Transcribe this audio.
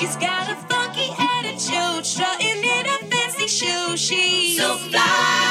She's got a funky attitude, strutting in a fancy shoe. She's so fly.